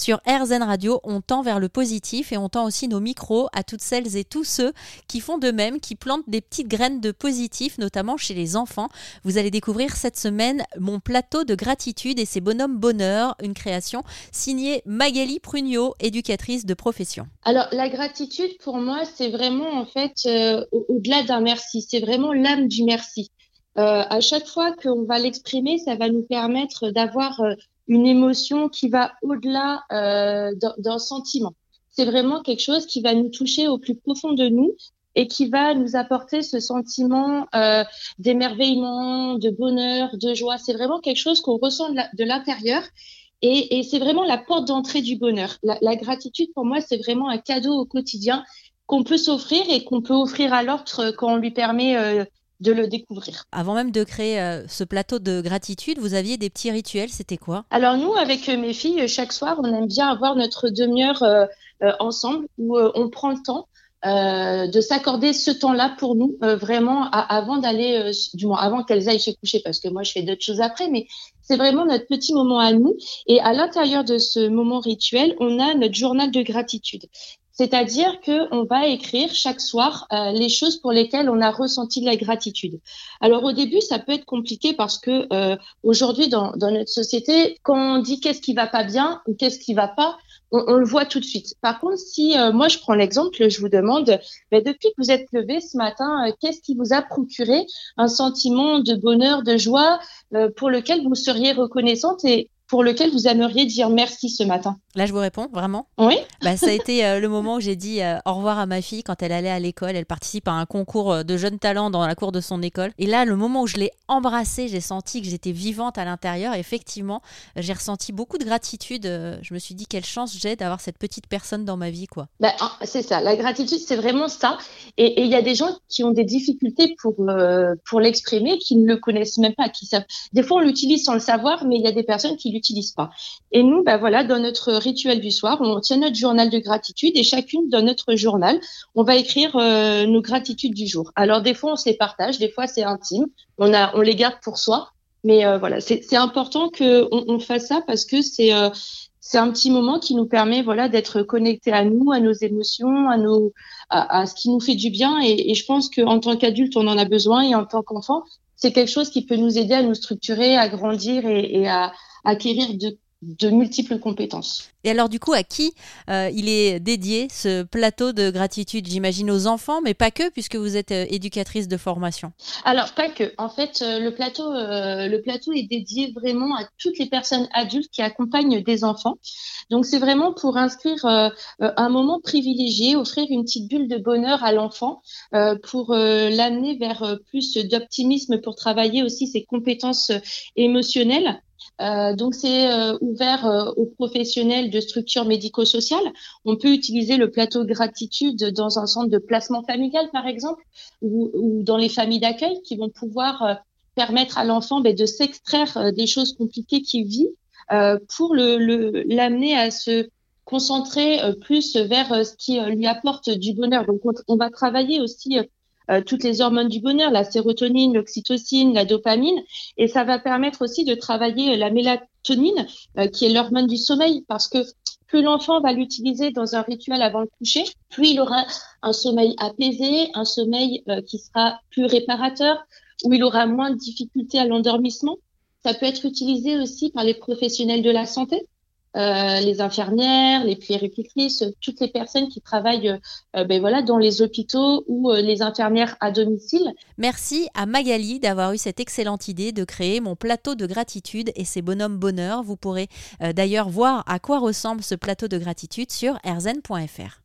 Sur RZN Radio, on tend vers le positif et on tend aussi nos micros à toutes celles et tous ceux qui font de même, qui plantent des petites graines de positif, notamment chez les enfants. Vous allez découvrir cette semaine mon plateau de gratitude et ses bonhommes bonheur, une création signée Magali Prugnot, éducatrice de profession. Alors la gratitude pour moi, c'est vraiment en fait euh, au-delà d'un merci, c'est vraiment l'âme du merci. Euh, à chaque fois qu'on va l'exprimer, ça va nous permettre d'avoir euh, une émotion qui va au-delà euh, d'un sentiment. C'est vraiment quelque chose qui va nous toucher au plus profond de nous et qui va nous apporter ce sentiment euh, d'émerveillement, de bonheur, de joie. C'est vraiment quelque chose qu'on ressent de l'intérieur et, c'est vraiment la porte d'entrée du bonheur. La, gratitude, pour moi, c'est vraiment un cadeau au quotidien qu'on peut s'offrir et qu'on peut offrir à l'autre quand on lui permet euh, de le découvrir. Avant même de créer euh, ce plateau de gratitude, vous aviez des petits rituels, c'était quoi? Alors nous, avec mes filles, chaque soir, on aime bien avoir notre demi-heure euh, euh, ensemble où on prend le temps de s'accorder ce temps-là pour nous, vraiment avant d'aller, du moins avant qu'elles aillent se coucher, parce que moi je fais d'autres choses après, mais c'est vraiment notre petit moment à nous. Et à l'intérieur de ce moment rituel, on a notre journal de gratitude. C'est-à-dire qu'on va écrire chaque soir euh, les choses pour lesquelles on a ressenti de la gratitude. Alors au début, ça peut être compliqué parce que euh, aujourd'hui, dans, notre société, quand on dit qu'est-ce qui va pas bien ou qu'est-ce qui va pas, on, le voit tout de suite. Par contre, si euh, moi je prends l'exemple, je vous demande, ben, depuis que vous êtes levé ce matin, qu'est-ce qui vous a procuré un sentiment de bonheur, de joie pour lequel vous seriez reconnaissante pour lequel vous aimeriez dire merci ce matin Là, je vous réponds, vraiment Oui. Bah, ça a été euh, le moment où j'ai dit euh, au revoir à ma fille quand elle allait à l'école. Elle participe à un concours euh, de jeunes talents dans la cour de son école. Et là, le moment où je l'ai embrassée, j'ai senti que j'étais vivante à l'intérieur. Effectivement, j'ai ressenti beaucoup de gratitude. je me suis dit quelle chance j'ai d'avoir cette petite personne dans ma vie. quoi. Bah, ah, c'est ça, la gratitude, c'est vraiment ça. Et il y a des gens qui ont des difficultés pour, pour l'exprimer, qui ne le connaissent même pas. Qui savent... Des fois, on l'utilise sans le savoir, mais il y a des personnes qui l'utilisent pas. Et nous, bah, voilà, dans notre rituel du soir, on tient notre journal de gratitude et chacune dans notre journal, on va écrire euh, nos gratitudes du jour. Alors des fois on se les partage, des fois c'est intime, on a, on les garde pour soi, mais euh, voilà, c'est important que on, fasse ça parce que c'est euh, c'est un petit moment qui nous permet voilà d'être connecté à nous, à nos émotions, à nos à, ce qui nous fait du bien et, et je pense qu'en tant qu'adulte on en a besoin et en tant qu'enfant c'est quelque chose qui peut nous aider à nous structurer, à grandir et, à acquérir de de multiples compétences. Et alors du coup, à qui euh, il est dédié ce plateau de gratitude J'imagine aux enfants, mais pas que, puisque vous êtes euh, éducatrice de formation. Alors pas que. En fait, euh, le plateau, le plateau est dédié vraiment à toutes les personnes adultes qui accompagnent des enfants. Donc c'est vraiment pour inscrire un moment privilégié, offrir une petite bulle de bonheur à l'enfant, pour l'amener vers plus d'optimisme, pour travailler aussi ses compétences émotionnelles. Euh, donc c'est euh, ouvert euh, aux professionnels de structures médico-sociales. On peut utiliser le plateau gratitude dans un centre de placement familial, par exemple, ou, dans les familles d'accueil qui vont pouvoir permettre à l'enfant ben, de s'extraire des choses compliquées qu'il vit pour l'amener à se concentrer plus vers ce qui lui apporte du bonheur. Donc on, on va travailler aussi euh, toutes les hormones du bonheur, la sérotonine, l'oxytocine, la dopamine, et ça va permettre aussi de travailler la mélatonine, euh, qui est l'hormone du sommeil, parce que plus l'enfant va l'utiliser dans un rituel avant le coucher, plus il aura un sommeil apaisé, un sommeil euh, qui sera plus réparateur, où il aura moins de difficultés à l'endormissement. Ça peut être utilisé aussi par les professionnels de la santé. Euh, les infirmières, les puéricultrices, toutes les personnes qui travaillent euh, ben voilà, dans les hôpitaux ou euh, les infirmières à domicile. Merci à Magali d'avoir eu cette excellente idée de créer mon plateau de gratitude et ses bonhommes bonheur. Vous pourrez d'ailleurs voir à quoi ressemble ce plateau de gratitude sur erzen.fr.